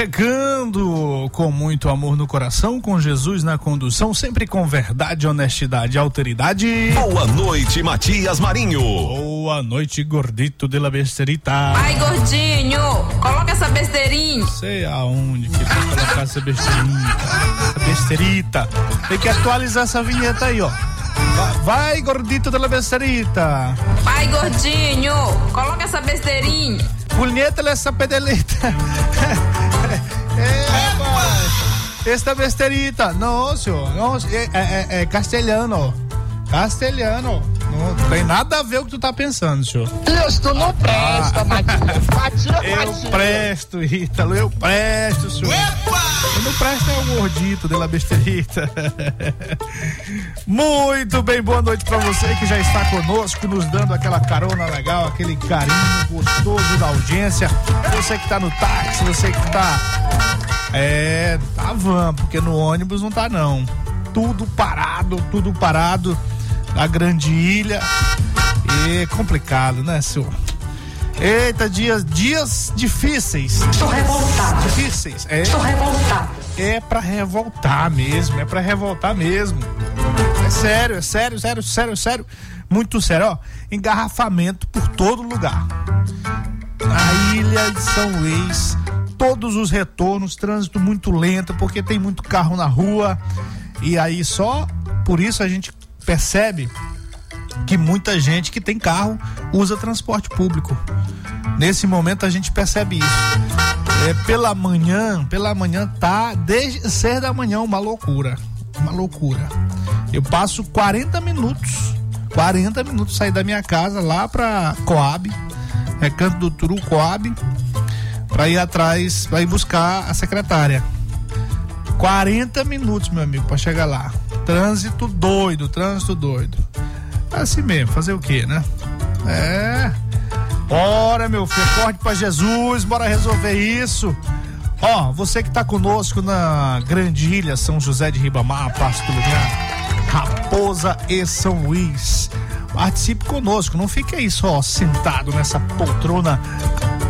Chegando com muito amor no coração, com Jesus na condução, sempre com verdade, honestidade e alteridade. Boa noite, Matias Marinho. Boa noite, gordito de la besterita. Ai, gordinho, coloca essa besteirinha. Sei aonde que vai colocar essa besteirinha. Essa besterita. Tem que atualizar essa vinheta aí, ó. Vai, gordito de la besterita. Vai, gordinho, coloca essa besteirinha. Punheta essa pedeleta. Esta besterita. Não, senhor. Não, é, é, é, castelhano. Castelhano. Não tem nada a ver o que tu tá pensando, senhor. Isso, tu não presta, Matinho. Eu presto, Ítalo, eu presto, senhor. Epa! Eu não presto é o gordito de la besterita. Muito bem, boa noite pra você que já está conosco, nos dando aquela carona legal, aquele carinho gostoso da audiência. Você que tá no táxi, você que tá. É, tá van, porque no ônibus não tá não. Tudo parado, tudo parado na grande ilha. É complicado, né, senhor? Eita, dias, dias difíceis. Estou revoltado. Difíceis. É, Estou revoltado. É pra revoltar mesmo, é pra revoltar mesmo. É sério, é sério, sério, sério, sério. Muito sério, ó. Engarrafamento por todo lugar. Na ilha de São Luís, todos os retornos, trânsito muito lento, porque tem muito carro na rua. E aí só por isso a gente percebe que muita gente que tem carro usa transporte público. Nesse momento a gente percebe isso. É, pela manhã, pela manhã tá desde seis da manhã uma loucura, uma loucura. Eu passo 40 minutos, 40 minutos sair da minha casa lá para Coab, é Canto do Turu Coab, para ir atrás, para ir buscar a secretária. 40 minutos, meu amigo, para chegar lá. Trânsito doido, trânsito doido. Assim mesmo, fazer o quê, né? É. Bora, meu filho, corre para Jesus, bora resolver isso. Ó, você que tá conosco na Grande Ilha, São José de Ribamar, Passo do Lugar, Raposa e São Luís. Participe conosco, não fique aí só sentado nessa poltrona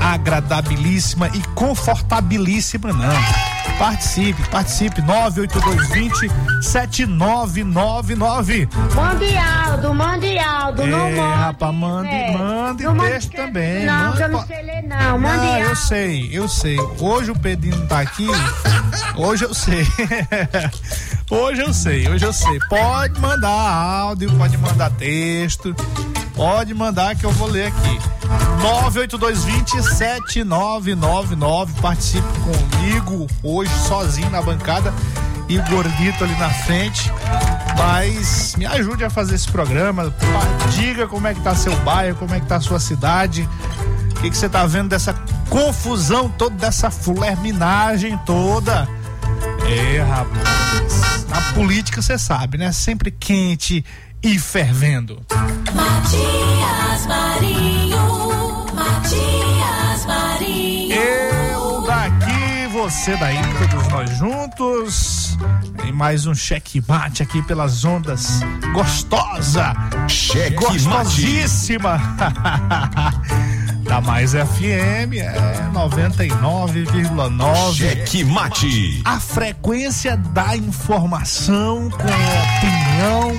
agradabilíssima e confortabilíssima, não. Participe, participe, 98220 7999. Mande Aldo, mande Aldo, não É, mande. rapaz, mande, é. mande Não mande texto que- também. Não, mande que eu não sei ler não, mande Não, eu Aldo. sei, eu sei. Hoje o Pedrinho não tá aqui. Hoje eu sei. Hoje eu sei, hoje eu sei. Pode mandar áudio, pode mandar texto. Pode mandar que eu vou ler aqui. 982207999. Participe comigo hoje sozinho na bancada e o gordito ali na frente. Mas me ajude a fazer esse programa. Diga como é que tá seu bairro, como é que tá sua cidade. O que que você tá vendo dessa confusão toda, dessa fulerminagem toda? É, rapaz. Na política você sabe, né? Sempre quente e fervendo. Matias Marinho, Matias Marinho. Eu daqui, você daí, todos nós juntos. Em mais um cheque mate aqui pelas ondas. Gostosa! Cheque Gostosíssima! da Mais FM, é 99,9. Cheque Mate. A frequência da informação com opinião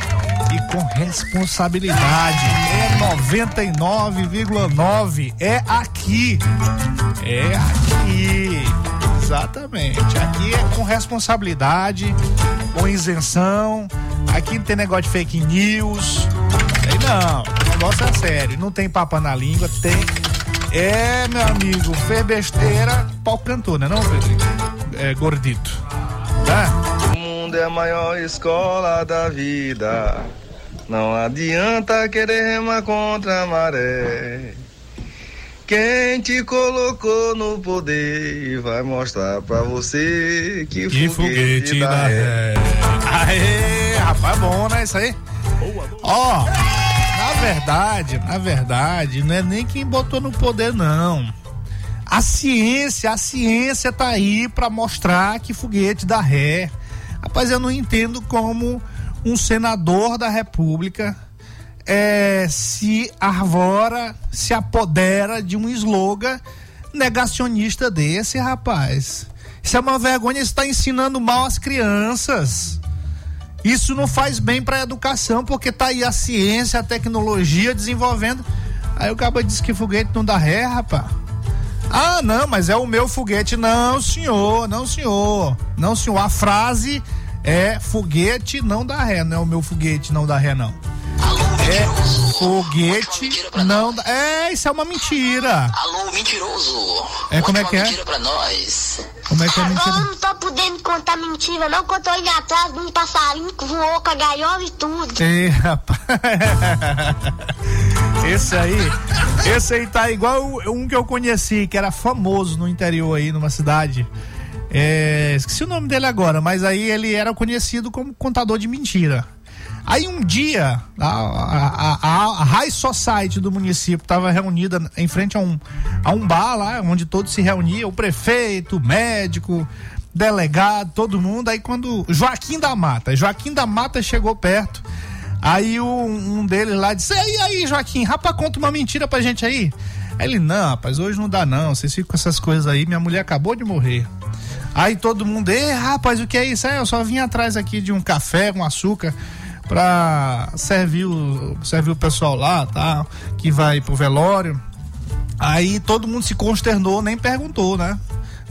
e com responsabilidade. É 99,9. É aqui. É aqui. Exatamente. Aqui é com responsabilidade, com isenção. Aqui não tem negócio de fake news. Não. negócio é sério. Não tem papa na língua, tem. É, meu amigo, fez besteira, pau cantou, né, não, Frederico? É, gordito. Tá? O mundo é a maior escola da vida. Não adianta querer remar contra a maré. Quem te colocou no poder vai mostrar pra você que, Que foguete, foguete dá da ré. ré. Aê, rapaz, bom, né? Isso aí. Ó, na verdade, na verdade, não é nem quem botou no poder, não. A ciência, a ciência tá aí pra mostrar que foguete dá ré. Rapaz, eu não entendo como um senador da república é, se arvora, se apodera de um slogan negacionista desse, rapaz. Isso é uma vergonha, está ensinando mal as crianças. Isso não faz bem para a educação, porque tá aí a ciência, a tecnologia desenvolvendo. Aí o cara diz que foguete não dá ré, rapaz. Ah, não, mas é o meu foguete. Não, senhor, não, senhor. Não, senhor. A frase é foguete não dá ré, não é o meu foguete não dá ré, não. É foguete não. É, isso é uma mentira. Alô, mentiroso. É, como é que é? mentira pra nós. Como é que é a Agora eu mentira? não tô podendo contar mentira, não, que eu tô indo atrás de um passarinho que voou com a gaiola e tudo. Ei, rapaz. Esse aí, esse aí tá igual um que eu conheci, que era famoso no interior aí, numa cidade. É, esqueci o nome dele agora, mas aí ele era conhecido como contador de mentira. Aí um dia, a, a, a, a High Society do município estava reunida em frente a um, a um bar lá, onde todos se reuniam, o prefeito, o médico, delegado, todo mundo. Aí quando Joaquim da Mata, Joaquim da Mata chegou perto, aí um deles lá disse: E aí, Joaquim, rapaz, conta uma mentira pra gente aí. Aí ele, não, rapaz, hoje não dá não, vocês ficam com essas coisas aí, minha mulher acabou de morrer. Aí todo mundo, ei, rapaz, o que é isso? É, eu só vim atrás aqui de um café com açúcar pra servir o, servir o pessoal lá, tá? Que vai pro velório. Aí todo mundo se consternou, nem perguntou, né?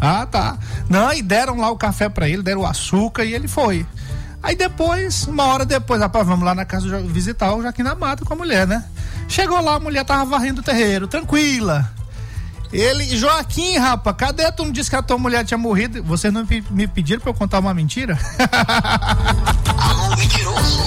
Ah, tá. Não, e deram lá o café pra ele, deram o açúcar e ele foi. Aí depois, uma hora depois, rapaz, vamos lá na casa visitar o Joaquim da Mata com a mulher, né? Chegou lá, a mulher tava varrendo o terreiro, tranquila. Ele, Joaquim, rapaz, cadê? Tu não disse que a tua mulher tinha morrido? Vocês não me pediram pra eu contar uma mentira? Alô, mentiroso.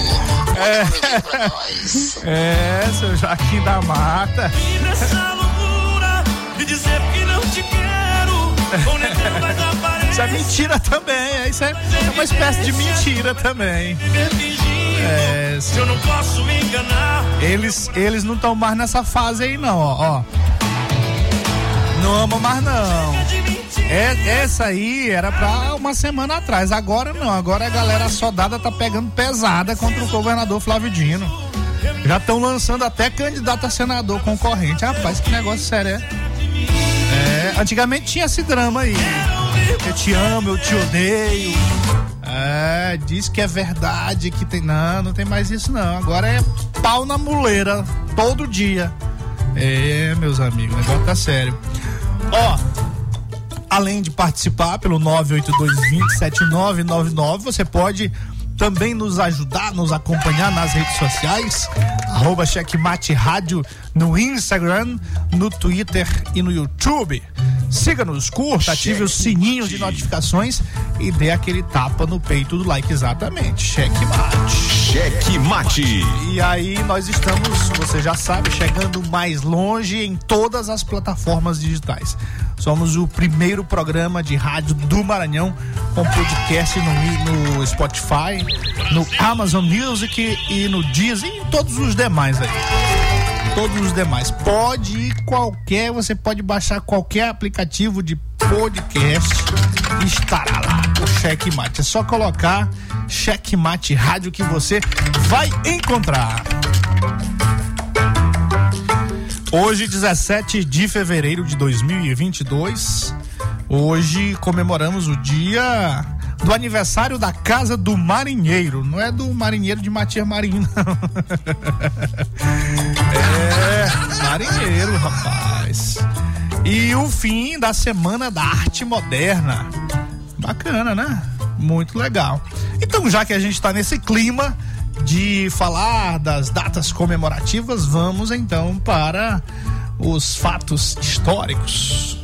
Nós. É, seu Joaquim da Mata. nessa loucura de dizer que não te quero. Ou nem quero mais aparecer. Isso é mentira também, é, isso é, é uma espécie de mentira também. É, eu não posso me enganar. eles, eles não estão mais nessa fase aí não, ó. ó. Não amam mais não. É, essa aí era pra uma semana atrás. Agora não. Agora a galera soldada tá pegando pesada contra o governador Flávio Dino. Já estão lançando até candidato a senador concorrente. Rapaz, que negócio sério é. É, antigamente tinha esse drama aí. Eu te amo, eu te odeio. É, diz que é verdade, que tem. Não, não tem mais isso não. Agora é pau na muleira, todo dia. É, meus amigos, o negócio tá sério. Ó, além de participar pelo 982207999, você pode também nos ajudar, nos acompanhar nas redes sociais, arroba Checkmate Rádio no Instagram, no Twitter e no YouTube. Siga-nos, curta, ative o sininho de notificações e dê aquele tapa no peito do like exatamente. Checkmate. Cheque Mate. E aí nós estamos, você já sabe, chegando mais longe em todas as plataformas digitais. Somos o primeiro programa de rádio do Maranhão com podcast no, no Spotify, no Amazon Music e no Deezer e em todos os demais aí. Todos os demais. Pode ir qualquer, você pode baixar qualquer aplicativo de podcast e estará lá o Checkmate. É só colocar Checkmate Rádio que você vai encontrar. Hoje, 17 de fevereiro de 2022, hoje comemoramos o dia do aniversário da Casa do Marinheiro. Não é do marinheiro de Matias Marinho, não. É, marinheiro, rapaz. E o fim da Semana da Arte Moderna. Bacana, né? Muito legal. Então, já que a gente tá nesse clima de falar das datas comemorativas, vamos então para os fatos históricos.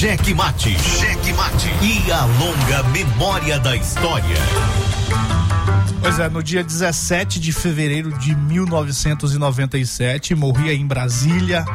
Cheque mate. Cheque mate. E a longa memória da história. Pois é, no dia 17 de fevereiro de 1997, morria em Brasília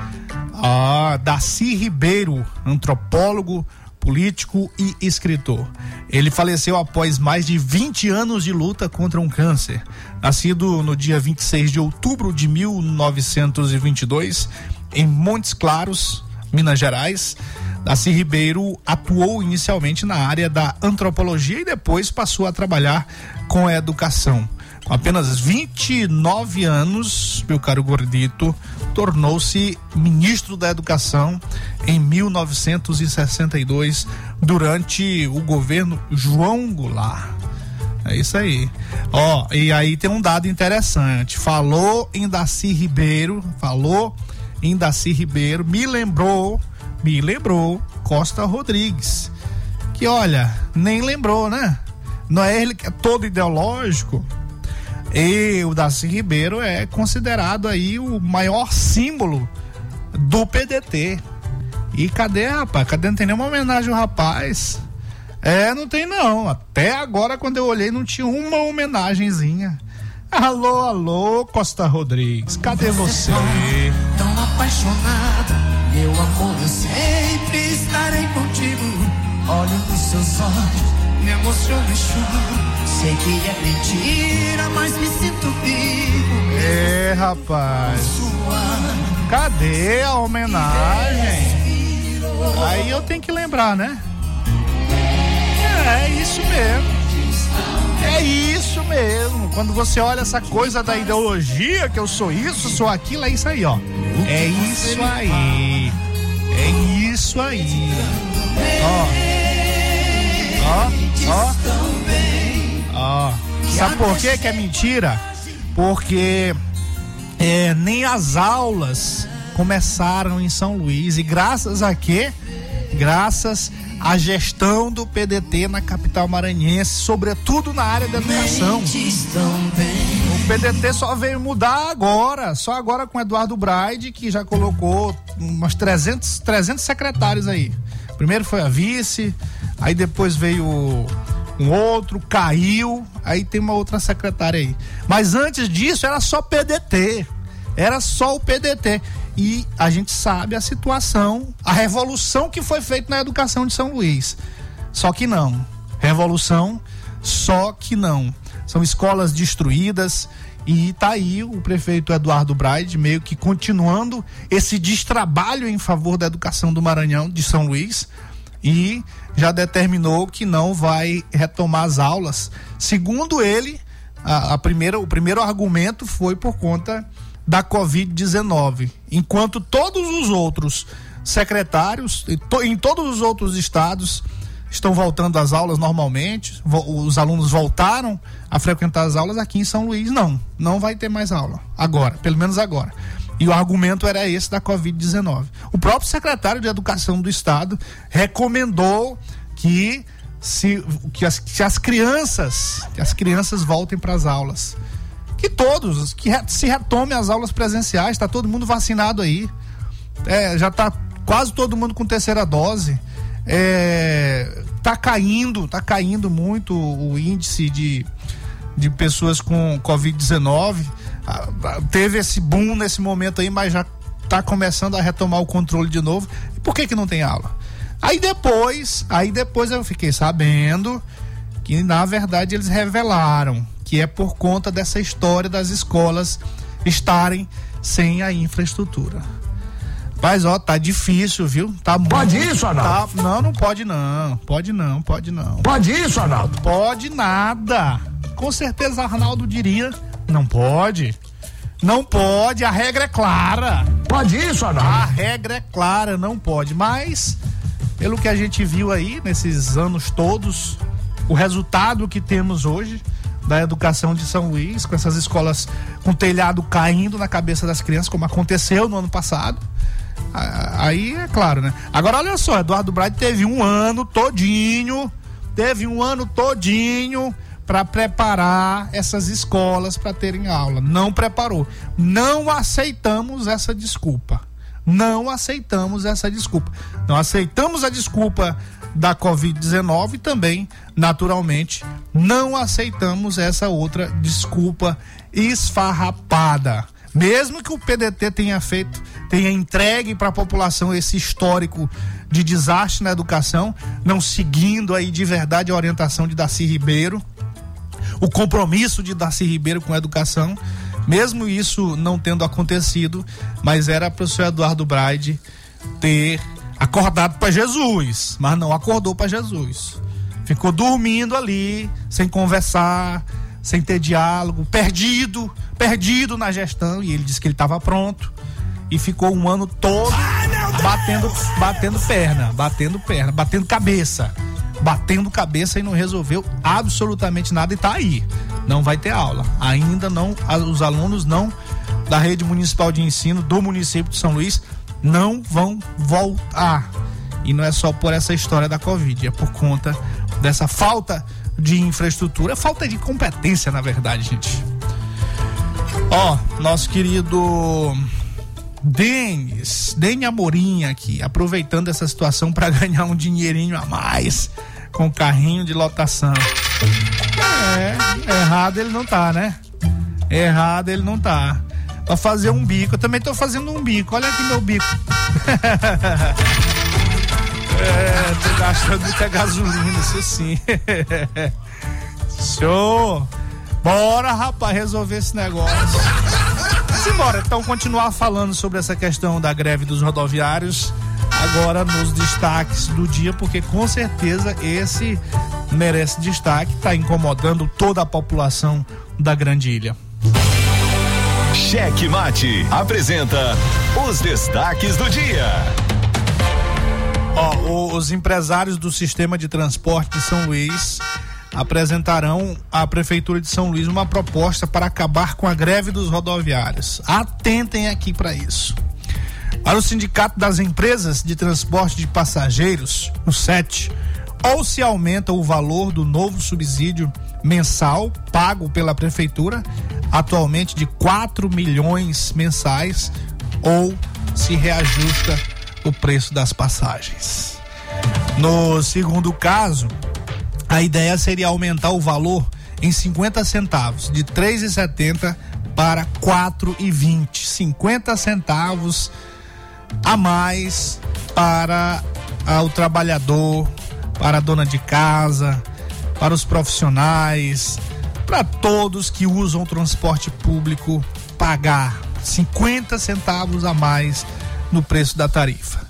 a Daci Ribeiro, antropólogo, político e escritor. Ele faleceu após mais de 20 anos de luta contra um câncer. Nascido no dia 26 de outubro de 1922, em Montes Claros, Minas Gerais, Daci Ribeiro atuou inicialmente na área da antropologia e depois passou a trabalhar com a educação. Com apenas 29 anos, meu caro gordito, tornou-se ministro da Educação em 1962, durante o governo João Goulart. É isso aí. Ó, e aí tem um dado interessante. Falou em Daci Ribeiro, falou em Daci Ribeiro, me lembrou, me lembrou Costa Rodrigues. Que olha, nem lembrou, né? Não é ele que é todo ideológico. E o Daci Ribeiro é considerado aí o maior símbolo do PDT. E cadê, rapaz? Cadê? Não tem nenhuma homenagem ao rapaz. É, não tem não. Até agora, quando eu olhei, não tinha uma homenagenzinha. Alô, alô, Costa Rodrigues, cadê você? Tão apaixonada, meu amor, eu sempre estarei contigo. Olho nos seus olhos, me emociono e choro. Sei que é mentira, mas me sinto vivo. É, rapaz. Cadê a homenagem? Aí eu tenho que lembrar, né? É isso mesmo. É isso mesmo. Quando você olha essa coisa da ideologia, que eu sou isso, sou aquilo, é isso aí, ó. É isso aí. É isso aí. Ó. Ó, ó. Sabe por quê que é mentira? Porque é, nem as aulas começaram em São Luís e graças a quê? Graças à gestão do PDT na capital maranhense, sobretudo na área da educação. PDT só veio mudar agora, só agora com Eduardo Braide, que já colocou umas 300, 300 secretários aí. Primeiro foi a vice, aí depois veio um outro, caiu, aí tem uma outra secretária aí. Mas antes disso era só PDT. Era só o PDT. E a gente sabe a situação, a revolução que foi feita na educação de São Luís. Só que não. Revolução, só que não. São escolas destruídas e tá aí o prefeito Eduardo Braide meio que continuando esse destrabalho em favor da educação do Maranhão, de São Luís, e já determinou que não vai retomar as aulas. Segundo ele, a, a primeira, o primeiro argumento foi por conta da Covid-19, enquanto todos os outros secretários em, to, em todos os outros estados estão voltando às aulas normalmente, os alunos voltaram a frequentar as aulas aqui em São Luís, não, não vai ter mais aula agora, pelo menos agora. E o argumento era esse da Covid-19. O próprio secretário de Educação do Estado recomendou que se que as, que as crianças, que as crianças voltem para as aulas. Que todos, que se retome as aulas presenciais, está todo mundo vacinado aí. É, já está quase todo mundo com terceira dose. É, tá caindo, tá caindo muito o índice de, de pessoas com Covid-19 teve esse boom nesse momento aí, mas já está começando a retomar o controle de novo. Por que que não tem aula? Aí depois, aí depois eu fiquei sabendo que na verdade eles revelaram que é por conta dessa história das escolas estarem sem a infraestrutura. Mas ó, tá difícil, viu? Tá Pode muito, isso, Arnaldo? Tá, não, não pode não. Pode não, pode não. Pode isso, Arnaldo? Pode nada. Com certeza Arnaldo diria, não pode. Não pode, a regra é clara. Pode isso, Arnaldo? A regra é clara, não pode. Mas, pelo que a gente viu aí nesses anos todos, o resultado que temos hoje da educação de São Luís, com essas escolas com telhado caindo na cabeça das crianças, como aconteceu no ano passado. Aí é claro, né? Agora olha só, Eduardo Braide teve um ano todinho, teve um ano todinho para preparar essas escolas para terem aula. Não preparou. Não aceitamos essa desculpa. Não aceitamos essa desculpa. Não aceitamos a desculpa da Covid-19 e também, naturalmente, não aceitamos essa outra desculpa esfarrapada. Mesmo que o PDT tenha feito, tenha entregue para a população esse histórico de desastre na educação, não seguindo aí de verdade a orientação de Darcy Ribeiro, o compromisso de Darcy Ribeiro com a educação, mesmo isso não tendo acontecido, mas era para o senhor Eduardo Braide ter acordado para Jesus, mas não acordou para Jesus. Ficou dormindo ali, sem conversar, sem ter diálogo, perdido, perdido na gestão, e ele disse que ele estava pronto e ficou um ano todo batendo, batendo perna, batendo perna, batendo cabeça, batendo cabeça e não resolveu absolutamente nada e tá aí. Não vai ter aula. Ainda não, os alunos não da rede municipal de ensino do município de São Luís não vão voltar. E não é só por essa história da Covid, é por conta dessa falta de infraestrutura, falta de competência, na verdade, gente. Ó, nosso querido Denis, Denis Amorim aqui, aproveitando essa situação para ganhar um dinheirinho a mais com carrinho de lotação. É, errado ele não tá, né? Errado ele não tá. Pra fazer um bico, eu também tô fazendo um bico. Olha aqui meu bico. é, tô gastando muita gasolina, isso sim. Show! Bora, rapaz, resolver esse negócio. Simbora, então continuar falando sobre essa questão da greve dos rodoviários agora nos destaques do dia, porque com certeza esse merece destaque, está incomodando toda a população da Grande Ilha. Cheque Mate apresenta os destaques do dia. Ó, os empresários do sistema de transporte de São Luís apresentarão à Prefeitura de São Luís uma proposta para acabar com a greve dos rodoviários. Atentem aqui para isso. Para o Sindicato das Empresas de Transporte de Passageiros, o SET, ou se aumenta o valor do novo subsídio mensal pago pela Prefeitura, atualmente de 4 milhões mensais, ou se reajusta o preço das passagens. No segundo caso, a ideia seria aumentar o valor em 50 centavos, de 3,70 para 4,20. 50 centavos a mais para ah, o trabalhador, para a dona de casa, para os profissionais, para todos que usam o transporte público pagar 50 centavos a mais no preço da tarifa.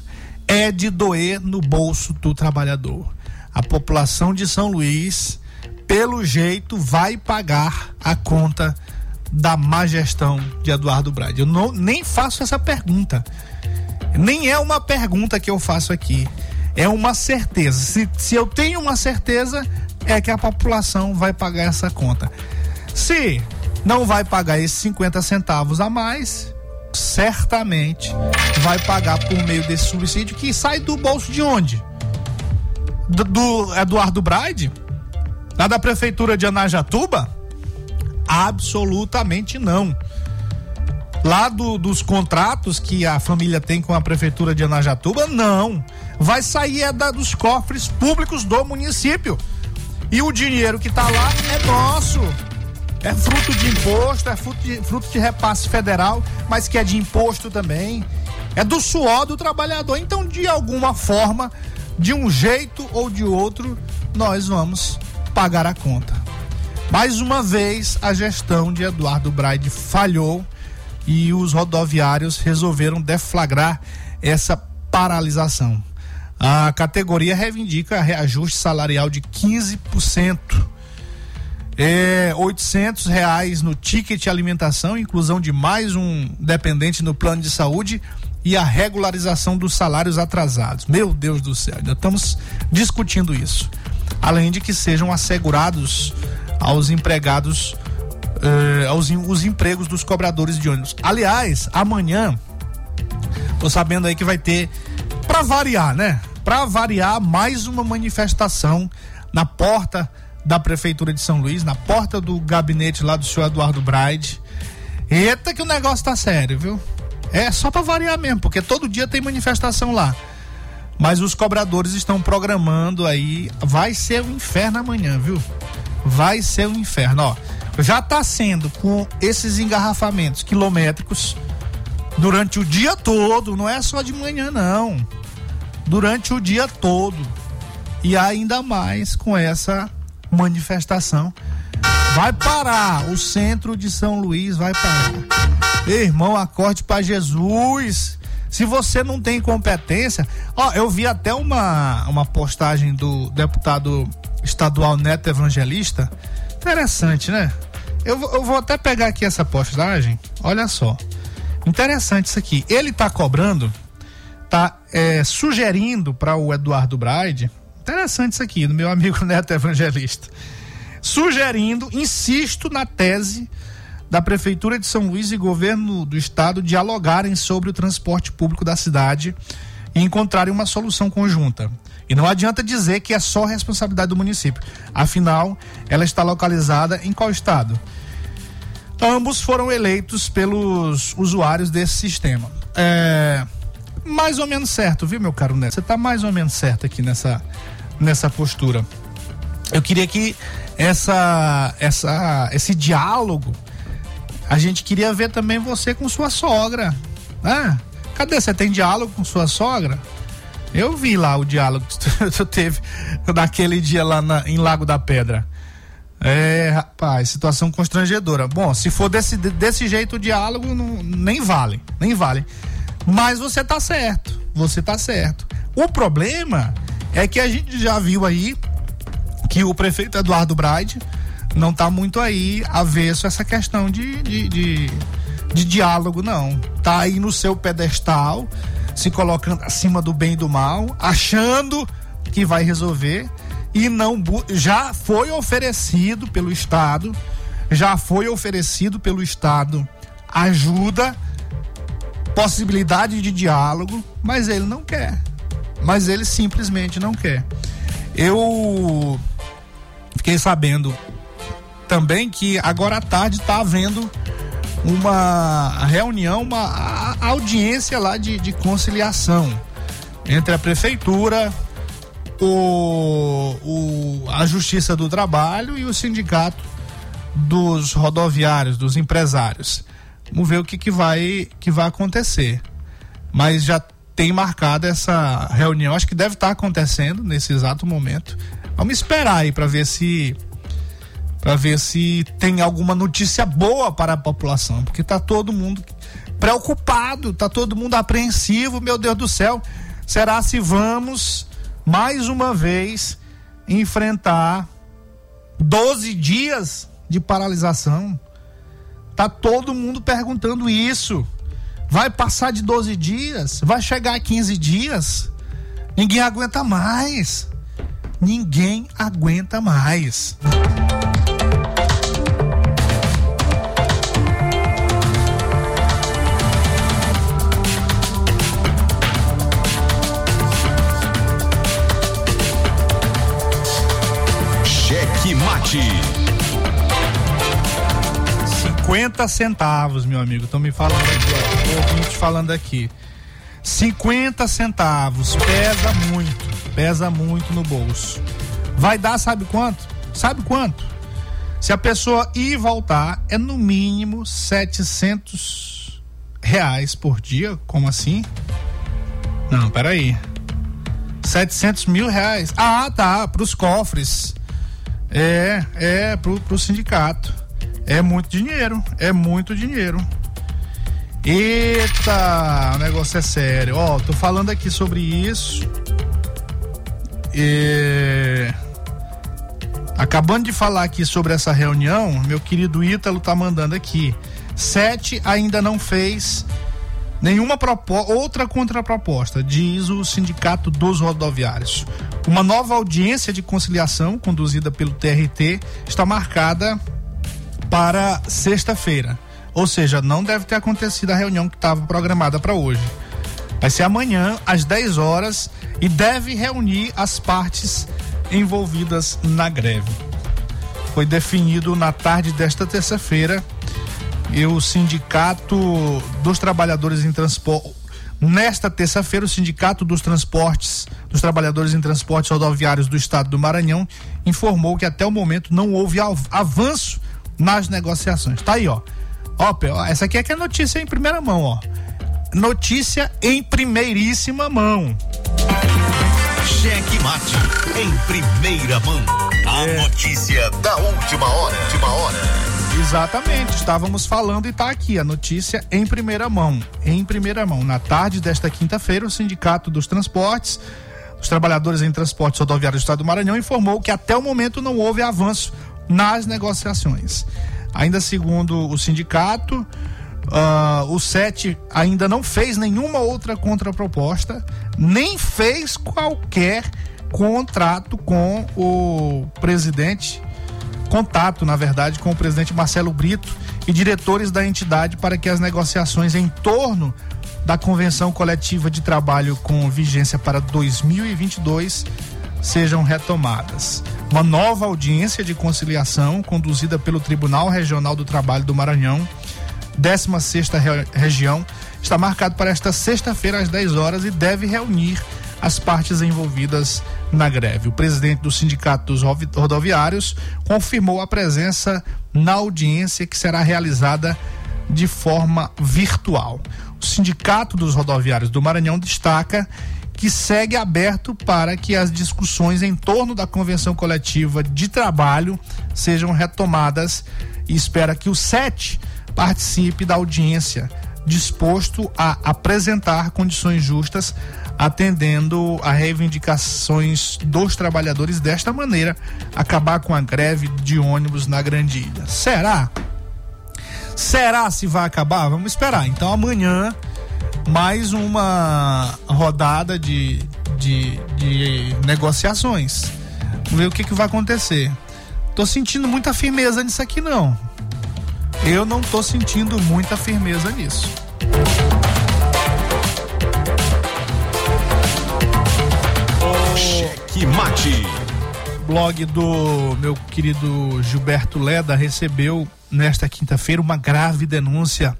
É de doer no bolso do trabalhador. A população de São Luís, pelo jeito, vai pagar a conta da má gestão de Eduardo Brade. Eu não, nem faço essa pergunta. Nem é uma pergunta que eu faço aqui. É uma certeza. Se, se eu tenho uma certeza, é que a população vai pagar essa conta. Se não vai pagar esses 50 centavos a mais, certamente vai pagar por meio desse subsídio que sai do bolso de onde? Do, do Eduardo Braide? Lá da prefeitura de Anajatuba? Absolutamente não. Lá do- dos contratos que a família tem com a prefeitura de Anajatuba, não. Vai sair é da, dos cofres públicos do município. E o dinheiro que tá lá é nosso. É fruto de imposto, é fruto de, fruto de repasse federal, mas que é de imposto também. É do suor do trabalhador. Então, de alguma forma, de um jeito ou de outro, nós vamos pagar a conta. Mais uma vez, a gestão de Eduardo Braide falhou e os rodoviários resolveram deflagrar essa paralisação. A categoria reivindica reajuste salarial de 15%. É, 800 reais no ticket alimentação, inclusão de mais um dependente no plano de saúde e a regularização dos salários atrasados. Meu Deus do céu, ainda estamos discutindo isso. Além de que sejam assegurados aos empregados eh, aos os empregos dos cobradores de ônibus. Aliás, amanhã tô sabendo aí que vai ter para variar, né? Para variar mais uma manifestação na porta da Prefeitura de São Luís, na porta do gabinete lá do senhor Eduardo Braide. Eita, que o negócio tá sério, viu? É só pra variar mesmo, porque todo dia tem manifestação lá. Mas os cobradores estão programando aí. Vai ser um inferno amanhã, viu? Vai ser um inferno, ó. Já tá sendo com esses engarrafamentos quilométricos durante o dia todo, não é só de manhã, não. Durante o dia todo. E ainda mais com essa manifestação. Vai parar, o centro de São Luís vai parar. Irmão, acorde para Jesus. Se você não tem competência, ó, eu vi até uma, uma postagem do deputado estadual Neto Evangelista. Interessante, né? Eu, eu vou até pegar aqui essa postagem. Olha só. Interessante isso aqui. Ele tá cobrando, tá é, sugerindo para o Eduardo Braide. Interessante isso aqui, do meu amigo Neto Evangelista. Sugerindo, insisto na tese da Prefeitura de São Luís e governo do estado dialogarem sobre o transporte público da cidade e encontrarem uma solução conjunta. E não adianta dizer que é só responsabilidade do município. Afinal, ela está localizada em qual estado? Ambos foram eleitos pelos usuários desse sistema. É mais ou menos certo, viu, meu caro Neto? Você está mais ou menos certo aqui nessa, nessa postura. Eu queria que essa, essa, esse diálogo, a gente queria ver também você com sua sogra. Né? Cadê? Você tem diálogo com sua sogra? Eu vi lá o diálogo que tu teve naquele dia lá na, em Lago da Pedra. É, rapaz, situação constrangedora. Bom, se for desse, desse jeito o diálogo, não, nem vale, nem vale. Mas você tá certo, você tá certo. O problema é que a gente já viu aí que o prefeito Eduardo Braide não tá muito aí avesso essa questão de, de, de, de diálogo, não. Tá aí no seu pedestal, se colocando acima do bem e do mal, achando que vai resolver e não já foi oferecido pelo Estado, já foi oferecido pelo Estado ajuda, possibilidade de diálogo, mas ele não quer. Mas ele simplesmente não quer. Eu fiquei sabendo também que agora à tarde está havendo uma reunião, uma audiência lá de, de conciliação entre a prefeitura, o, o, a Justiça do Trabalho e o Sindicato dos Rodoviários, dos Empresários. Vamos ver o que, que, vai, que vai acontecer. Mas já tem marcado essa reunião, acho que deve estar acontecendo nesse exato momento. Vamos esperar aí para ver se para ver se tem alguma notícia boa para a população, porque tá todo mundo preocupado, tá todo mundo apreensivo, meu Deus do céu. Será se vamos mais uma vez enfrentar 12 dias de paralisação. Tá todo mundo perguntando isso. Vai passar de 12 dias? Vai chegar a 15 dias? Ninguém aguenta mais. Ninguém aguenta mais. Mate. 50 centavos, meu amigo. Estão me falando aqui, falando aqui. 50 centavos. Pesa muito. Pesa muito no bolso. Vai dar, sabe quanto? Sabe quanto? Se a pessoa ir e voltar, é no mínimo 700 reais por dia. Como assim? Não, peraí. 700 mil reais. Ah, tá. Para os cofres. É, é pro, pro sindicato. É muito dinheiro, é muito dinheiro. Eita, o negócio é sério. Ó, tô falando aqui sobre isso. É... Acabando de falar aqui sobre essa reunião, meu querido Ítalo tá mandando aqui. Sete ainda não fez nenhuma outra contraproposta, diz o Sindicato dos Rodoviários. Uma nova audiência de conciliação conduzida pelo TRT está marcada para sexta-feira. Ou seja, não deve ter acontecido a reunião que estava programada para hoje. Vai ser amanhã, às 10 horas, e deve reunir as partes envolvidas na greve. foi definido na tarde desta terça-feira e o Sindicato dos Trabalhadores em Transporte. Nesta terça-feira, o Sindicato dos Transportes, dos Trabalhadores em Transportes Rodoviários do Estado do Maranhão, informou que até o momento não houve av- avanço nas negociações. Tá aí, ó. Ó, essa aqui é que é notícia em primeira mão, ó. Notícia em primeiríssima mão. Cheque mate em primeira mão. A notícia da última hora. Última hora. Exatamente, estávamos falando e está aqui a notícia em primeira mão. Em primeira mão. Na tarde desta quinta-feira, o Sindicato dos Transportes, os trabalhadores em transportes rodoviários do Estado do Maranhão, informou que até o momento não houve avanço nas negociações. Ainda segundo o sindicato, ah, o SET ainda não fez nenhuma outra contraproposta, nem fez qualquer contrato com o presidente contato, na verdade, com o presidente Marcelo Brito e diretores da entidade para que as negociações em torno da convenção coletiva de trabalho com vigência para 2022 sejam retomadas. Uma nova audiência de conciliação conduzida pelo Tribunal Regional do Trabalho do Maranhão, 16ª re região, está marcado para esta sexta-feira às 10 horas e deve reunir as partes envolvidas na greve. O presidente do Sindicato dos Rodoviários confirmou a presença na audiência que será realizada de forma virtual. O Sindicato dos Rodoviários do Maranhão destaca que segue aberto para que as discussões em torno da convenção coletiva de trabalho sejam retomadas e espera que o SET participe da audiência, disposto a apresentar condições justas, atendendo a reivindicações dos trabalhadores desta maneira, acabar com a greve de ônibus na Grande Ilha. Será? Será se vai acabar? Vamos esperar. Então amanhã mais uma rodada de, de, de negociações. Vamos ver o que, que vai acontecer. Tô sentindo muita firmeza nisso aqui não. Eu não tô sentindo muita firmeza nisso. Cheque mate. blog do meu querido Gilberto Leda recebeu nesta quinta-feira uma grave denúncia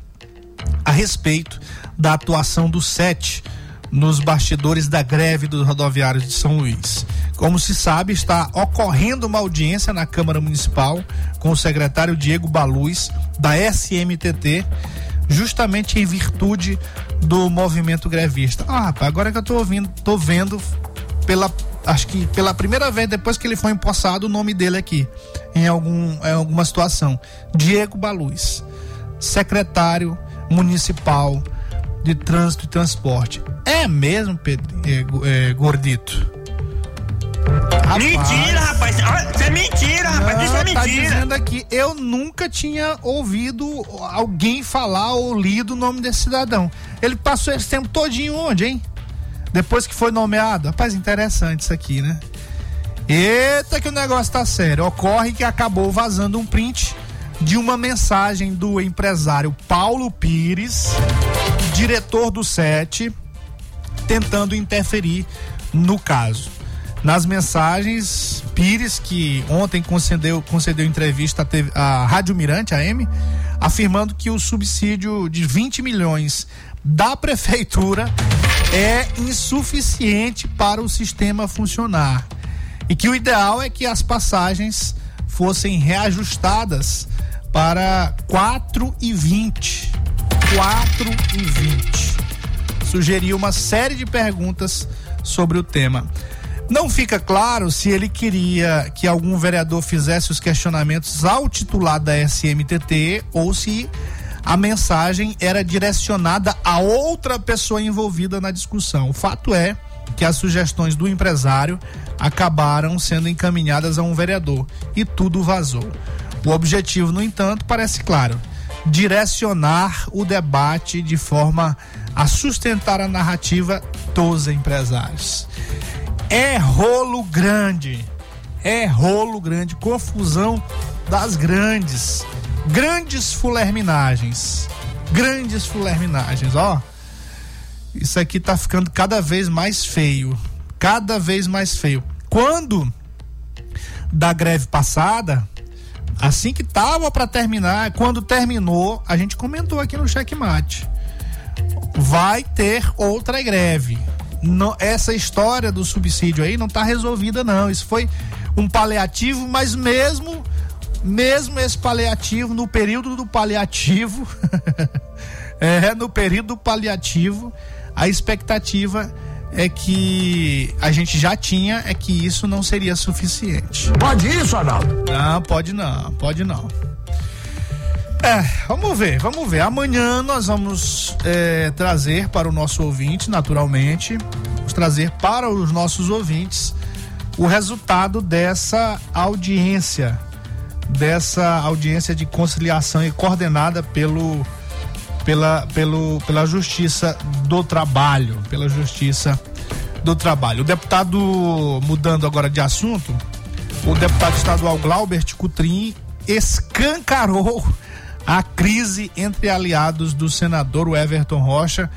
a respeito da atuação do SET nos bastidores da greve dos rodoviários de São Luís. Como se sabe, está ocorrendo uma audiência na Câmara Municipal com o secretário Diego Baluz, da SMTT, justamente em virtude do movimento grevista. Ah, rapaz, agora que eu tô ouvindo, tô vendo pela acho que pela primeira vez depois que ele foi empossado o nome dele aqui em algum em alguma situação. Diego Baluz, secretário municipal de trânsito e transporte. É mesmo, Pedro, é, é, gordito? Mentira, rapaz. Isso é mentira, rapaz. Isso é Tá mentira. dizendo aqui, eu nunca tinha ouvido alguém falar ou lido o nome desse cidadão. Ele passou esse tempo todinho onde, hein? Depois que foi nomeado. Rapaz, interessante isso aqui, né? Eita que o negócio tá sério. Ocorre que acabou vazando um print de uma mensagem do empresário Paulo Pires, diretor do SET, tentando interferir no caso. Nas mensagens, Pires, que ontem concedeu, concedeu entrevista à, TV à Rádio Mirante, AM, afirmando que o subsídio de 20 milhões da prefeitura é insuficiente para o sistema funcionar. E que o ideal é que as passagens fossem reajustadas para 4,20. 4,20. Sugeriu uma série de perguntas sobre o tema. Não fica claro se ele queria que algum vereador fizesse os questionamentos ao titular da SMTT ou se a mensagem era direcionada a outra pessoa envolvida na discussão. O fato é que as sugestões do empresário acabaram sendo encaminhadas a um vereador e tudo vazou. O objetivo, no entanto, parece claro: direcionar o debate de forma a sustentar a narrativa dos empresários. É rolo grande. É rolo grande, confusão das grandes, grandes fulerminagens. Grandes fulerminagens, ó. Isso aqui tá ficando cada vez mais feio. Cada vez mais feio. Quando da greve passada, Assim que tava para terminar, quando terminou, a gente comentou aqui no checkmate. Vai ter outra greve. Não, essa história do subsídio aí não tá resolvida não. Isso foi um paliativo, mas mesmo mesmo esse paliativo no período do paliativo, é, no período do paliativo, a expectativa é que a gente já tinha é que isso não seria suficiente. Pode isso, Arnaldo? Não, pode não, pode não. É, vamos ver, vamos ver. Amanhã nós vamos é, trazer para o nosso ouvinte, naturalmente, vamos trazer para os nossos ouvintes o resultado dessa audiência, dessa audiência de conciliação e coordenada pelo pela, pelo, pela Justiça do Trabalho, pela Justiça do Trabalho. O deputado, mudando agora de assunto, o deputado estadual Glaubert Cutrim escancarou a crise entre aliados do senador Everton Rocha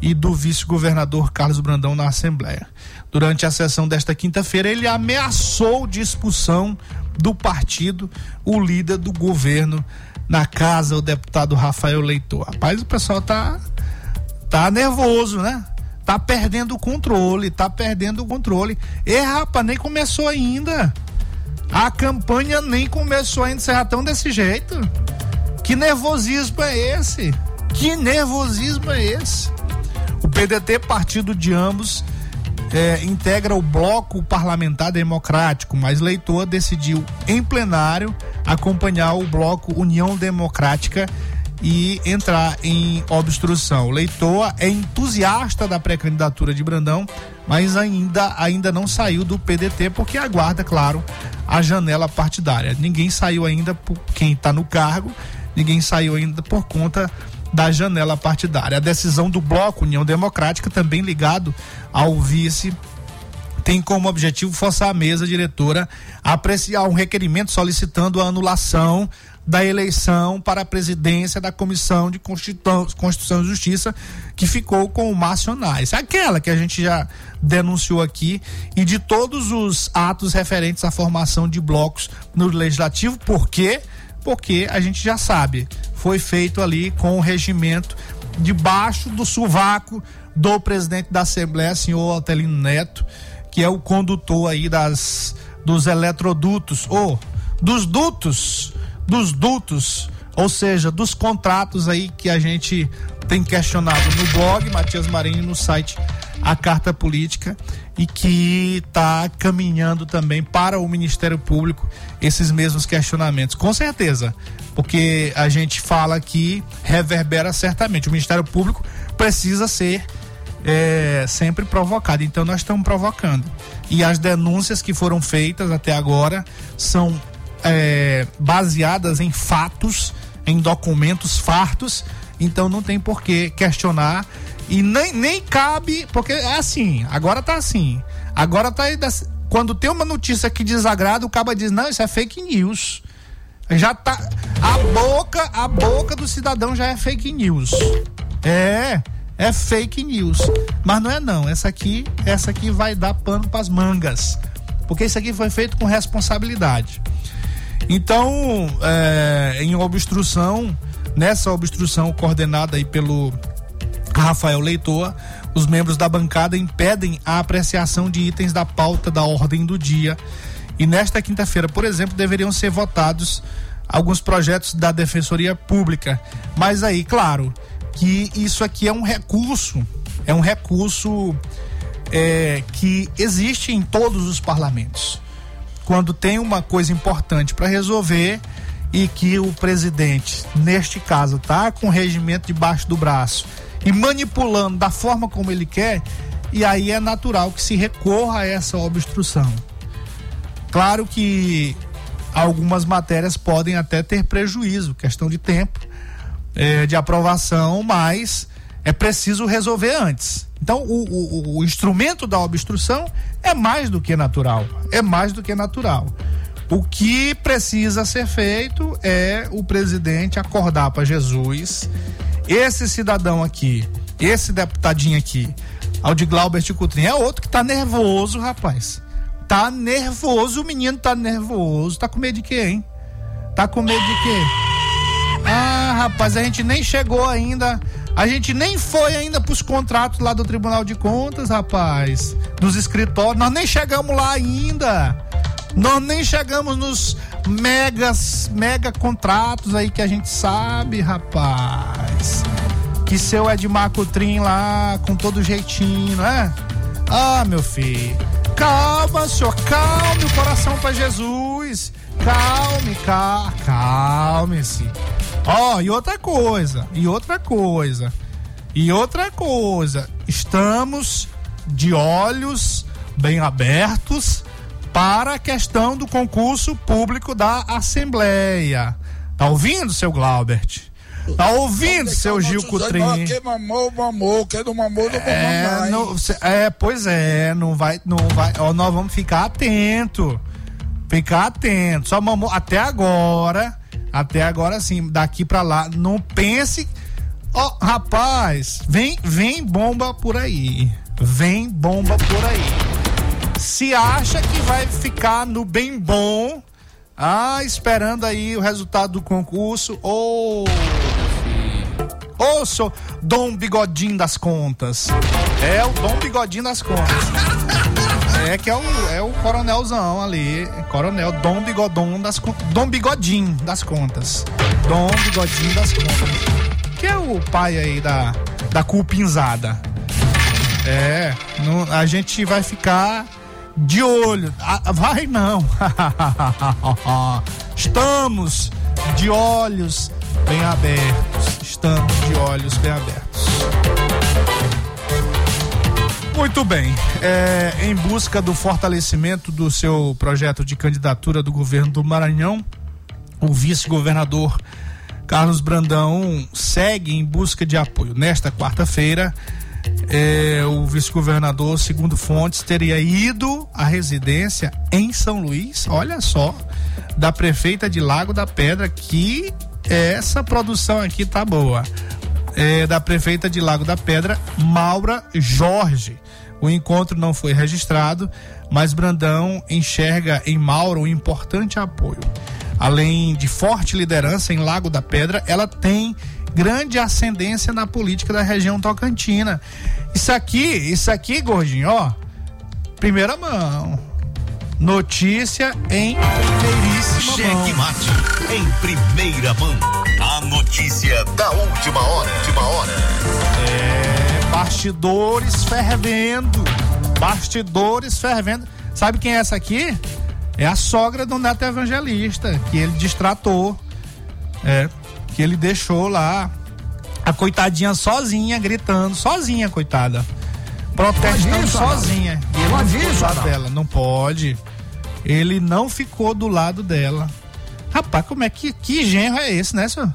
e do vice-governador Carlos Brandão na Assembleia. Durante a sessão desta quinta-feira, ele ameaçou de expulsão do partido o líder do governo na casa, o deputado Rafael Leitor. Rapaz, o pessoal tá tá nervoso, né? Tá perdendo o controle, tá perdendo o controle. E rapaz, nem começou ainda. A campanha nem começou ainda, vocês já estão desse jeito. Que nervosismo é esse? Que nervosismo é esse? O PDT, partido de ambos, é, integra o bloco parlamentar democrático, mas Leitor decidiu em plenário acompanhar o bloco União Democrática e entrar em obstrução. Leitor é entusiasta da pré-candidatura de Brandão, mas ainda, ainda não saiu do PDT porque aguarda, claro, a janela partidária. Ninguém saiu ainda por quem está no cargo, ninguém saiu ainda por conta da janela partidária. A decisão do bloco União Democrática, também ligado ao vice tem como objetivo forçar a mesa diretora a apreciar um requerimento solicitando a anulação da eleição para a presidência da Comissão de Constituição e Justiça, que ficou com o Márcio. Aquela que a gente já denunciou aqui, e de todos os atos referentes à formação de blocos no Legislativo, por quê? Porque a gente já sabe, foi feito ali com o regimento debaixo do sovaco do presidente da Assembleia, senhor Altelino Neto, que é o condutor aí das dos eletrodutos ou dos dutos, dos dutos, ou seja, dos contratos aí que a gente tem questionado no blog Matias Marinho no site A Carta Política e que está caminhando também para o Ministério Público esses mesmos questionamentos. Com certeza, porque a gente fala que reverbera certamente. O Ministério Público precisa ser é, sempre provocado. Então nós estamos provocando. E as denúncias que foram feitas até agora são é, baseadas em fatos, em documentos fartos. Então não tem por que questionar. E nem, nem cabe, porque é assim, agora tá assim. Agora tá. Quando tem uma notícia que desagrada, o caba diz: não, isso é fake news. Já tá. A boca, a boca do cidadão já é fake news. É é fake news. Mas não é não. Essa aqui, essa aqui vai dar pano para as mangas. Porque isso aqui foi feito com responsabilidade. Então, é, em obstrução, nessa obstrução coordenada aí pelo Rafael Leitor, os membros da bancada impedem a apreciação de itens da pauta da ordem do dia. E nesta quinta-feira, por exemplo, deveriam ser votados alguns projetos da Defensoria Pública. Mas aí, claro, que isso aqui é um recurso, é um recurso é, que existe em todos os parlamentos. Quando tem uma coisa importante para resolver e que o presidente, neste caso, tá com o regimento debaixo do braço e manipulando da forma como ele quer, e aí é natural que se recorra a essa obstrução. Claro que algumas matérias podem até ter prejuízo, questão de tempo, é, de aprovação, mas é preciso resolver antes. Então, o, o, o, instrumento da obstrução é mais do que natural. É mais do que natural. O que precisa ser feito é o presidente acordar para Jesus. Esse cidadão aqui, esse deputadinho aqui, Aldi Glaubert Coutrin, é outro que tá nervoso, rapaz. Tá nervoso, o menino tá nervoso. Tá com medo de quê, hein? Tá com medo de quê? Ah, rapaz, a gente nem chegou ainda. A gente nem foi ainda pros contratos lá do Tribunal de Contas, rapaz. Dos escritórios. Nós nem chegamos lá ainda. Nós nem chegamos nos megas, mega contratos aí que a gente sabe, rapaz. Que seu Edmar Cotrim lá, com todo jeitinho, não é? Ah, meu filho. Calma, senhor, calme o coração para Jesus. Calme, ca calme-se. Ó, e outra coisa, e outra coisa, e outra coisa. Estamos de olhos bem abertos para a questão do concurso público da Assembleia. Tá ouvindo, seu Glaubert? Tá ouvindo, seu Gil Cutrim? Quem mamou, mamou. Quem não mamou, não mamou É, mais. não- é, pois é, não vai, não vai, ó, nós vamos ficar atento, ficar atento, só mamou, até agora, até agora sim, daqui pra lá, não pense, ó, rapaz, vem, vem bomba por aí, vem bomba por aí, se acha que vai ficar no bem bom, ah, esperando aí o resultado do concurso, ô, Ô, sou Dom Bigodinho das contas. É o Dom Bigodinho das contas. É que é o, é o coronelzão ali. Coronel Dom Bigodon das Dom Bigodinho das contas. Dom Bigodinho das contas. Que é o pai aí da, da cupinzada. É, a gente vai ficar de olho. Ah, vai não. Estamos de olhos bem abertos. Estamos de olhos bem abertos. Muito bem. É, em busca do fortalecimento do seu projeto de candidatura do governo do Maranhão, o vice-governador Carlos Brandão segue em busca de apoio. Nesta quarta-feira, é, o vice-governador, segundo fontes, teria ido à residência em São Luís, olha só, da prefeita de Lago da Pedra, que essa produção aqui tá boa. É, da prefeita de Lago da Pedra, Maura Jorge. O encontro não foi registrado, mas Brandão enxerga em Maura um importante apoio. Além de forte liderança em Lago da Pedra, ela tem grande ascendência na política da região tocantina. Isso aqui, isso aqui, gordinho, ó, primeira mão. Notícia em primeiríssima Cheque mão. mate em primeira mão. A notícia da última hora. Última hora. É, bastidores fervendo. Bastidores fervendo. Sabe quem é essa aqui? É a sogra do Neto Evangelista, que ele distratou. É, que ele deixou lá a coitadinha sozinha, gritando, sozinha, coitada. Protestando Pode isso, Arnaldo? sozinha. E ele Pode não ficou isso, do lado Arnaldo? dela. Não pode. Ele não ficou do lado dela. Rapaz, como é que. Que genro é esse, né, senhor?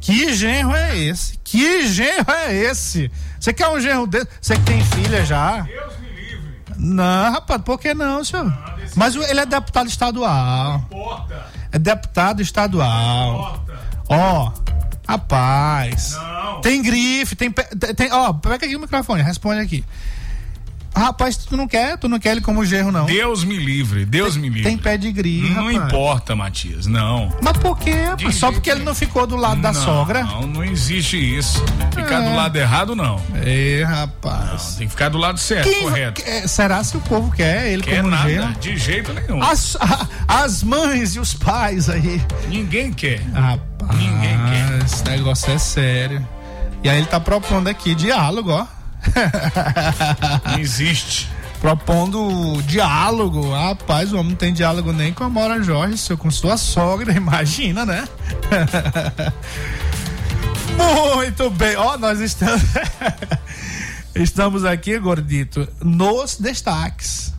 Que genro é esse? Que genro é esse? Você quer um genro desse? Você que tem filha já? Deus me livre. Não, rapaz, por que não, senhor? Mas o- ele é deputado estadual. É deputado estadual. Ó, rapaz. Tem grife, tem. tem- tem ó, pega aqui o microfone, responde aqui. Rapaz, tu não quer? Tu não quer ele como genro, não? Deus me livre, Deus me livre. Tem pedigree, Não rapaz. importa, Matias, não. Mas por quê? rapaz? Só porque ele não ficou do lado da Não, sogra? Não, não existe isso. Ficar É. do lado errado, não. É, rapaz. Não, tem que ficar do lado certo, Quem- correto. é, será se o povo quer ele Quer como nada, genro? de jeito nenhum. As, a- as mães e os pais aí. Ninguém quer. Rapaz, Ninguém quer. esse negócio é sério. E aí ele tá propondo aqui diálogo, ó. Não existe. Propondo diálogo. Rapaz, o homem não tem diálogo nem com a Mora Jorge, seu, com sua sogra, imagina, né? Muito bem, ó, nós estamos. estamos aqui, gordito, nos destaques.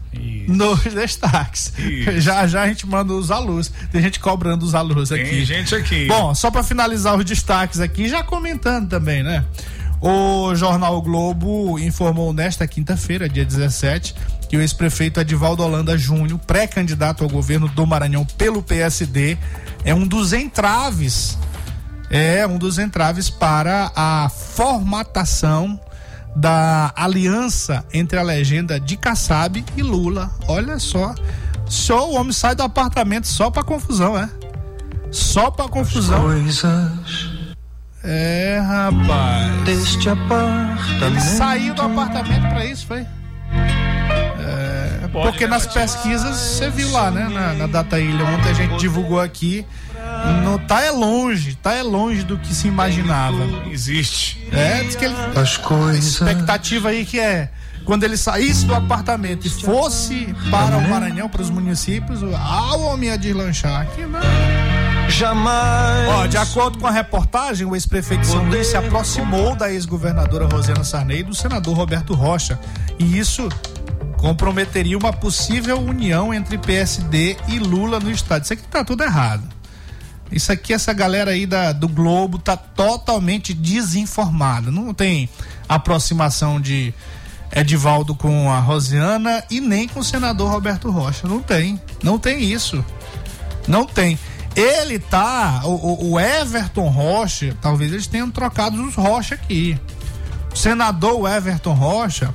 Nos destaques. Isso. Já já a gente manda os alunos. Tem gente cobrando os alunos Tem aqui. gente aqui. Bom, só para finalizar os destaques aqui, já comentando também, né? O Jornal o Globo informou nesta quinta-feira, dia 17, que o ex-prefeito Edivaldo Holanda Júnior, pré-candidato ao governo do Maranhão pelo PSD, é um dos entraves, é um dos entraves para a formatação da aliança entre a legenda de Kassab e Lula. Olha só, só o homem sai do apartamento só para confusão, é? Só pra confusão. É, rapaz. Deste apartamento. Ele saiu do apartamento pra isso, foi? É, porque nas pesquisas, você viu lá, né? Na, na Data Ilha, ontem a gente divulgou aqui. Não, tá é longe, tá é longe do que se imaginava. Existe. É, diz que ele. As coisas. expectativa aí que é quando ele saísse do apartamento e fosse para o Maranhão, para os municípios, ah, o homem ia deslanchar. Aqui não. Jamais. Ó, de acordo com a reportagem, o ex-prefeito de São Luís se aproximou da ex-governadora Rosiana Sarney e do senador Roberto Rocha. E isso comprometeria uma possível união entre PSD e Lula no estado. Isso aqui tá tudo errado. Isso aqui, essa galera aí da, do Globo tá totalmente desinformada. Não tem aproximação de Edivaldo com a Rosiana e nem com o senador Roberto Rocha. Não tem. Não tem isso. Não tem. Ele tá. O, o- Everton Rocha, talvez eles tenham trocado os Rocha aqui. O senador Everton Rocha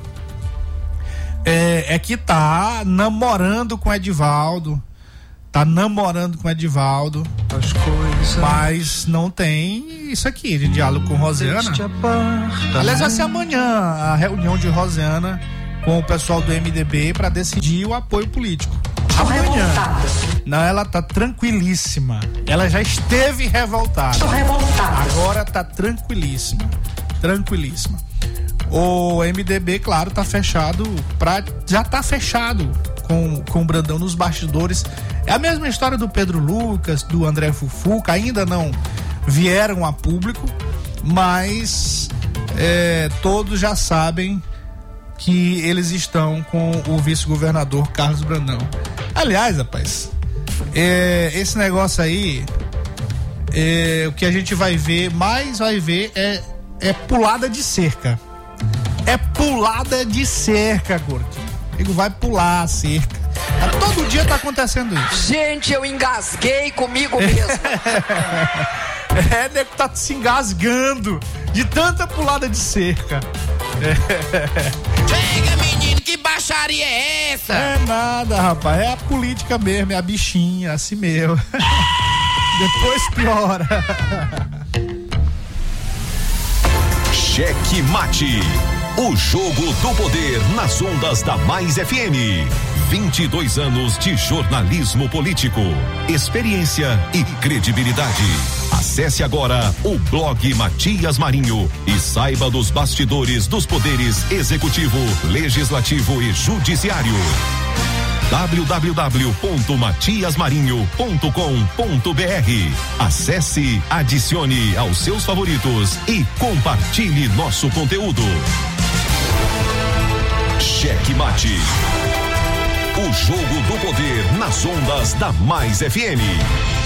é, é que tá namorando com Edivaldo. Tá namorando com Edivaldo. As coisas. Mas não tem isso aqui de diálogo com Rosiana. Aliás, vai ser amanhã a reunião de Rosiana com o pessoal do MDB para decidir o apoio político. Amanhã. Não, ela tá tranquilíssima. Ela já esteve revoltada. Agora tá tranquilíssima. Tranquilíssima. O MDB, claro, tá fechado pra, já tá fechado com, com o Brandão nos bastidores. É a mesma história do Pedro Lucas, do André Fufuca, ainda não vieram a público, mas é, todos já sabem que eles estão com o vice-governador Carlos Brandão. Aliás, rapaz, é, esse negócio aí, é, o que a gente vai ver, mais vai ver é, é pulada de cerca. É pulada de cerca, Gordinho. Ele vai pular a cerca. Todo dia tá acontecendo isso. Gente, eu engasguei comigo mesmo. É, nego tá se engasgando de tanta pulada de cerca. Chega, menino, que baixaria é essa? É nada, rapaz. É a política mesmo, é a bichinha, assim mesmo. Depois piora. Cheque Mate. O jogo do poder nas ondas da Mais FM. 22 anos de jornalismo político, experiência e credibilidade. Acesse agora o blog Matias Marinho e saiba dos bastidores dos poderes executivo, legislativo e judiciário www.matiasmarinho.com.br. Acesse, adicione aos seus favoritos e compartilhe nosso conteúdo. Cheque Mate. O jogo do poder nas ondas da Mais FM.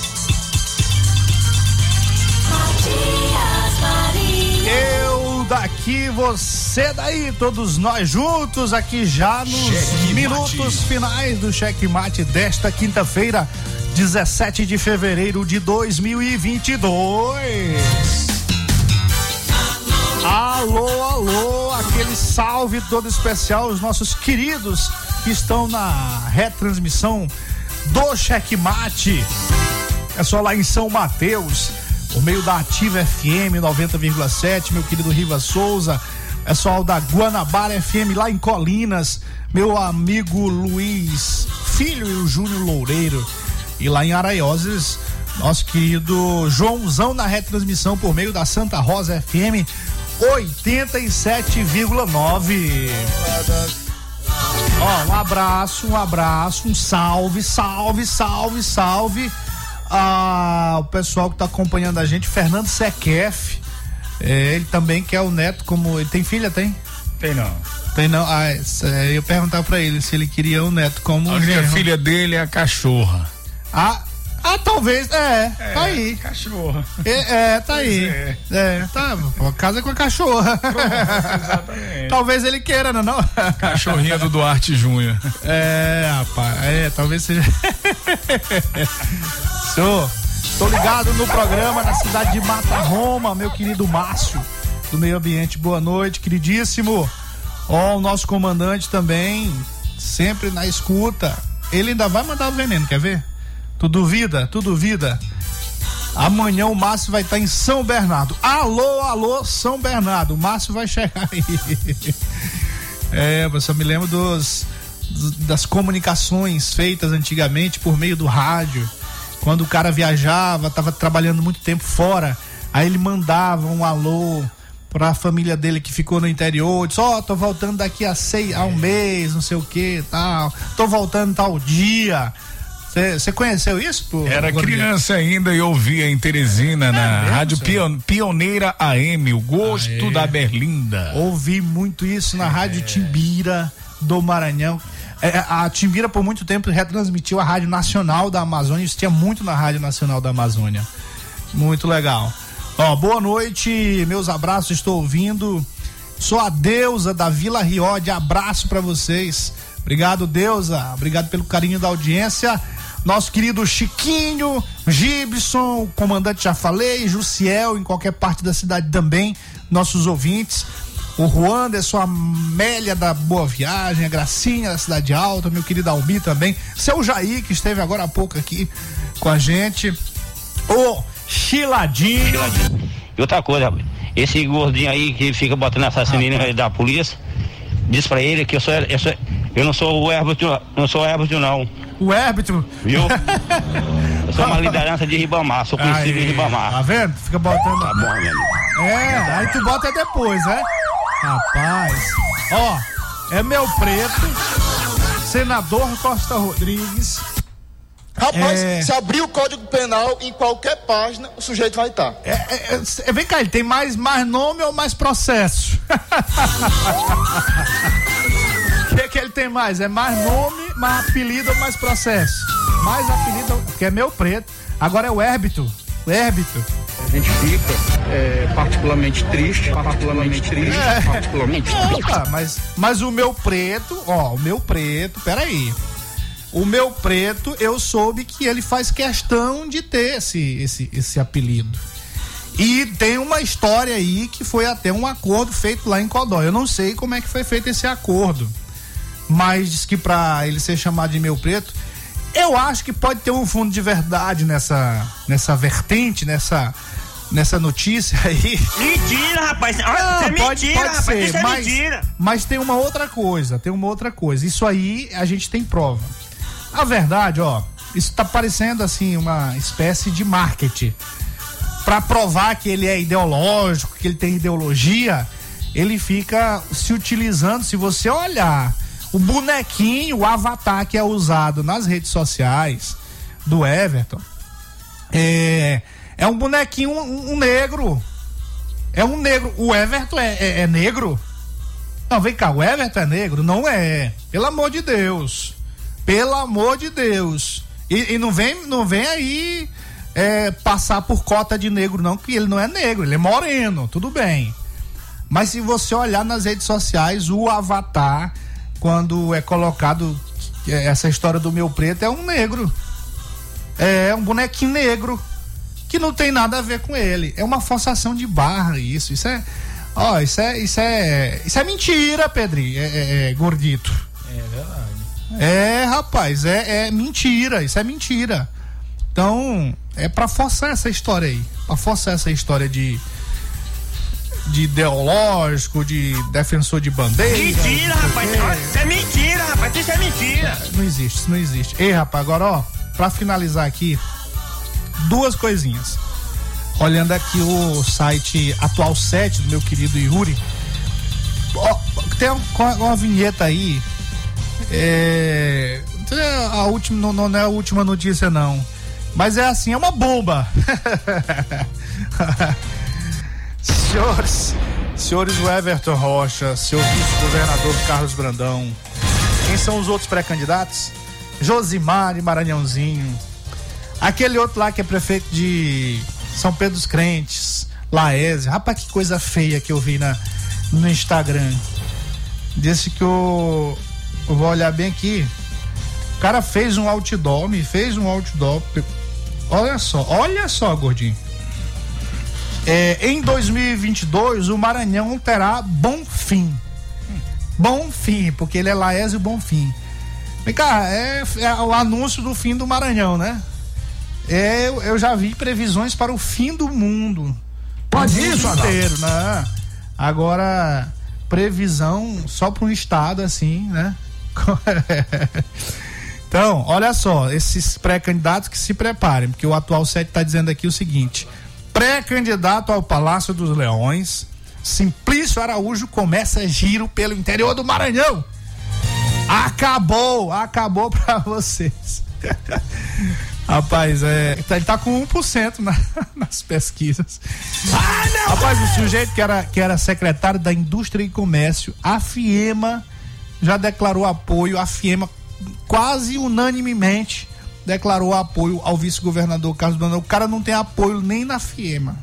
Eu daqui, você daí, todos nós juntos aqui já nos Cheque minutos mate. finais do Cheque Mate desta quinta-feira, 17 de fevereiro de 2022. Alô, alô, aquele salve todo especial aos nossos queridos que estão na retransmissão do Cheque Mate. É só lá em São Mateus, por meio da Ativa FM 90,7, meu querido Riva Souza. Pessoal da Guanabara FM lá em Colinas, meu amigo Luiz Filho e o Júnior Loureiro. E lá em Araioses, Nosso querido Joãozão na retransmissão por meio da Santa Rosa FM 87,9. Ó, um abraço, um abraço, um salve, salve, salve, salve. Ah, o pessoal que tá acompanhando a gente, Fernando Sequef. É, ele também quer o neto como. Ele tem filha, tem? Tem não. Tem não. Ah, é, eu perguntar pra ele se ele queria o neto como A única genro. filha dele é a cachorra. Ah, ah, talvez, é, É, tá aí. Cachorra. É, é, tá Pois aí. é. É, tá. Casa com a cachorra. exatamente. talvez ele queira, não? não? Cachorrinha do Duarte Júnior. É, rapaz, é, talvez seja. Senhor, tô ligado no programa na cidade de Mata Roma, meu querido Márcio, do meio ambiente. Boa noite, queridíssimo. Ó, o nosso comandante também, sempre na escuta. Ele ainda vai mandar o veneno, quer ver? Tu duvida? Tu duvida? Amanhã o Márcio vai estar em São Bernardo. Alô, alô, São Bernardo. O Márcio vai chegar aí. É, eu só me lembro dos- das comunicações feitas antigamente por meio do rádio. Quando o cara viajava, tava trabalhando muito tempo fora, aí ele mandava um alô pra família dele que ficou no interior, disse, ó, tô voltando daqui a seis, a um mês, não sei o que, tal, tô voltando tal dia. Você conheceu isso? pô, Era criança ainda e ouvia em Teresina, na mesmo, Rádio? Pion- Pioneira AM, o gosto da Berlinda. Ouvi muito isso na Rádio Timbira do Maranhão. É, a Timbira, por muito tempo, retransmitiu a Rádio Nacional da Amazônia. Isso tinha muito na Rádio Nacional da Amazônia. Muito legal. Ó, boa noite, meus abraços, estou ouvindo. Sou a deusa da Vila Riode, abraço pra vocês. Obrigado, deusa. Obrigado pelo carinho da audiência. Nosso querido Chiquinho, Gibson, comandante já falei, Jussiel, em qualquer parte da cidade também, nossos ouvintes. O Juan, Anderson, a Amélia da Boa Viagem, a Gracinha da Cidade Alta, meu querido Albi também. Seu Jair, que esteve agora há pouco aqui com a gente. O Chiladinho. E outra coisa, rapaz, esse gordinho aí que fica botando assassino da polícia, diz pra ele que eu sou, eu, sou, eu não sou o árbitro, não sou o árbitro não, O árbitro. viu? Eu sou uma liderança de Ribamar, sou conhecido Aí, Ribamar. Tá vendo? Fica botando. Tá bom, meu amigo. É, aí tu bota depois, né? Rapaz, ó, é meu preto, senador Costa Rodrigues. Rapaz, É. se abrir o Código Penal em qualquer página, o sujeito vai estar. É, é, é, vem cá, ele tem mais, mais nome ou mais processo? O que, que ele tem mais? É mais nome, mais apelido ou mais processo? Mais apelido, que é meu preto. Agora é o érbito. O érbito. A gente fica é, particularmente triste, particularmente triste, É. particularmente Opa, mas, mas o meu preto, ó, o meu preto, peraí. O meu preto, eu soube que ele faz questão de ter esse, esse, esse apelido. E tem uma história aí que foi até um acordo feito lá em Codó. Eu não sei como é que foi feito esse acordo. Mas diz que pra ele ser chamado de meu preto, eu acho que pode ter um fundo de verdade nessa, nessa vertente, nessa, nessa notícia aí. Mentira, rapaz. Olha, Não, isso é pode, mentira, pode rapaz. ser, é mas, mentira. mas tem uma outra coisa, tem uma outra coisa. Isso aí a gente tem prova. A verdade, ó, isso tá parecendo assim uma espécie de marketing. Pra provar que ele é ideológico, que ele tem ideologia, ele fica se utilizando, se você olhar o bonequinho, o avatar que é usado nas redes sociais do Everton, é, é um bonequinho, um, um negro. É um negro. O Everton é, é- é negro? Não, vem cá, o Everton é negro? Não é. Pelo amor de Deus. Pelo amor de Deus. E, e não, vem, não vem aí é, passar por cota de negro, não, que ele não é negro, ele é moreno, tudo bem. Mas se você olhar nas redes sociais, o avatar, quando é colocado é, essa história do meu preto, é um negro. É um bonequinho negro. Que não tem nada a ver com ele. É uma forçação de barra, isso. Isso é. Ó, isso é. Isso é. Isso é mentira, Pedrinho. É, é- é, gordito. É verdade. É, rapaz, é, é mentira. Isso é mentira. Então, é pra forçar essa história aí. Pra forçar essa história de. De ideológico, de defensor de bandeira. Mentira, rapaz. Olha, Isso é mentira, rapaz. Isso é mentira. Não existe, isso não existe. Ei, rapaz, agora, ó, pra finalizar aqui, duas coisinhas. Olhando aqui o site Atual 7 do meu querido Yuri, ó, tem uma, uma vinheta aí. É, a última, não, não é a última notícia, não. Mas é assim, é uma bomba. senhores, senhores Everton Rocha, seu vice-governador Carlos Brandão. Quem são os outros pré-candidatos? Josimar e Maranhãozinho. Aquele outro lá que é prefeito de São Pedro dos Crentes, Laésio. Rapaz, que coisa feia que eu vi na, no Instagram. Disse que o. Eu vou olhar bem aqui. O cara fez um outdoor, me fez um outdoor. Olha só, olha só, gordinho. É, em 2022, o Maranhão terá bom fim. Bom fim, porque ele é Laésio Bonfim. Vem cá, é, é o anúncio do fim do Maranhão, né? É, eu, já vi previsões para o fim do mundo. Pode isso, inteiro, né? Agora, previsão só para um estado assim, né? Então, olha só, esses pré-candidatos que se preparem, porque o atual 7 está dizendo aqui o seguinte: pré-candidato ao Palácio dos Leões, Simplício Araújo começa giro pelo interior do Maranhão. Acabou, acabou pra vocês. Rapaz, é, ele tá com 1% na, nas pesquisas. Rapaz, o sujeito que era, que era secretário da Indústria e Comércio, a FIEMA, já declarou apoio, a FIEMA quase unanimemente declarou apoio ao vice-governador Carlos Brandão. O cara não tem apoio nem na FIEMA,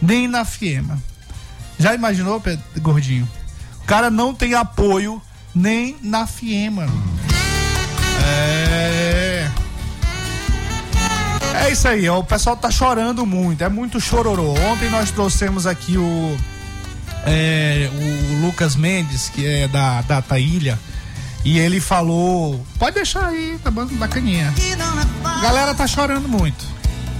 nem na FIEMA. Já imaginou, Pedro, Gordinho? O cara não tem apoio nem na FIEMA. É. É isso aí, ó, o pessoal tá chorando muito, é muito chororô. Ontem nós trouxemos aqui o é, o Lucas Mendes, que é da Data Ilha, e ele falou: pode deixar aí, tá bacaninha. A galera tá chorando muito.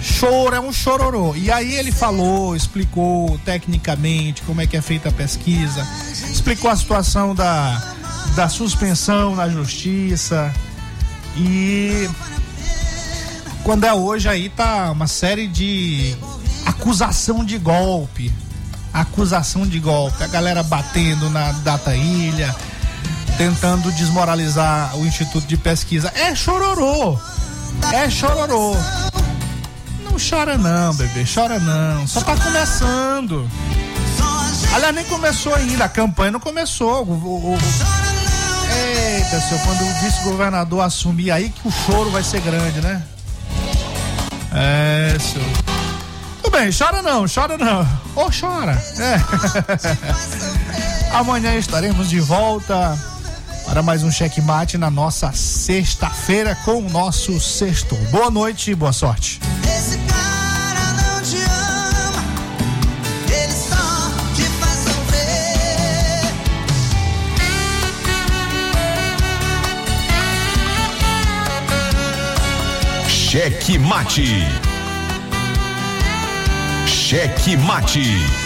Choro é um chororô. E aí ele falou, explicou tecnicamente como é que é feita a pesquisa, explicou a situação da, da suspensão na justiça. E quando é hoje aí tá uma série de acusação de golpe. Acusação de golpe. A galera batendo na Data Ilha, tentando desmoralizar o Instituto de Pesquisa. É chororô. É chororô. Não chora não, bebê. Chora não. Só tá começando. Aliás, nem começou ainda. A campanha não começou. O, o, o... Eita, senhor, quando o vice-governador assumir aí que o choro vai ser grande, né? É, senhor. Tudo bem, chora não, chora não. Ou chora. É. Amanhã estaremos de volta para mais um checkmate na nossa sexta-feira com o nosso sexto. Boa noite e boa sorte. Esse cara não te ama, ele só te faz sofrer. Cheque mate. Cheque mate.